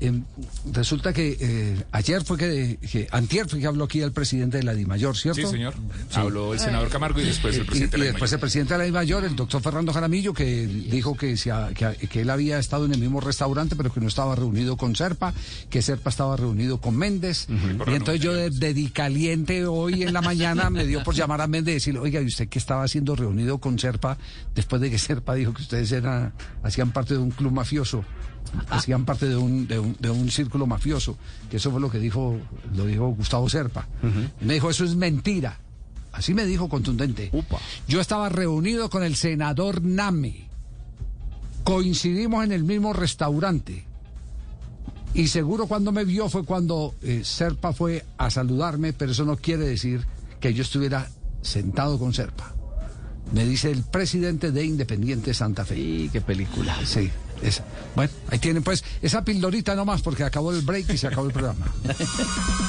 em, resulta que eh, ayer fue que, que, antier fue que habló aquí el presidente de la DIMAYOR, ¿cierto? Sí, señor. Habló el senador Camargo y después el Y, presidente y de la después el presidente de la DIMAYOR, el doctor Fernando Jaramillo, que dijo que, se ha- que, que él había estado en el mismo restaurante, pero que no estaba reunido con Serpa, que Serpa estaba reunido con Méndez. Y entonces yo de, de di caliente hoy en la mañana me dio por llamar a Méndez y decirle, oiga, ¿y usted qué estaba haciendo reunido con Serpa después de que Serpa dijo que ustedes eran, hacían parte de un club mafioso? Hacían parte de un, de, un, de un círculo mafioso, que eso fue lo que dijo, lo dijo Gustavo Serpa. Me dijo, eso es mentira. Así me dijo contundente. Yo estaba reunido con el senador Name. Coincidimos en el mismo restaurante. Y seguro cuando me vio fue cuando eh, Serpa fue a saludarme, pero eso no quiere decir que yo estuviera sentado con Serpa. Me dice el presidente de Independiente Santa Fe. Qué película. Sí, esa. Bueno, ahí tienen pues esa pildorita nomás porque acabó el break y se acabó el programa.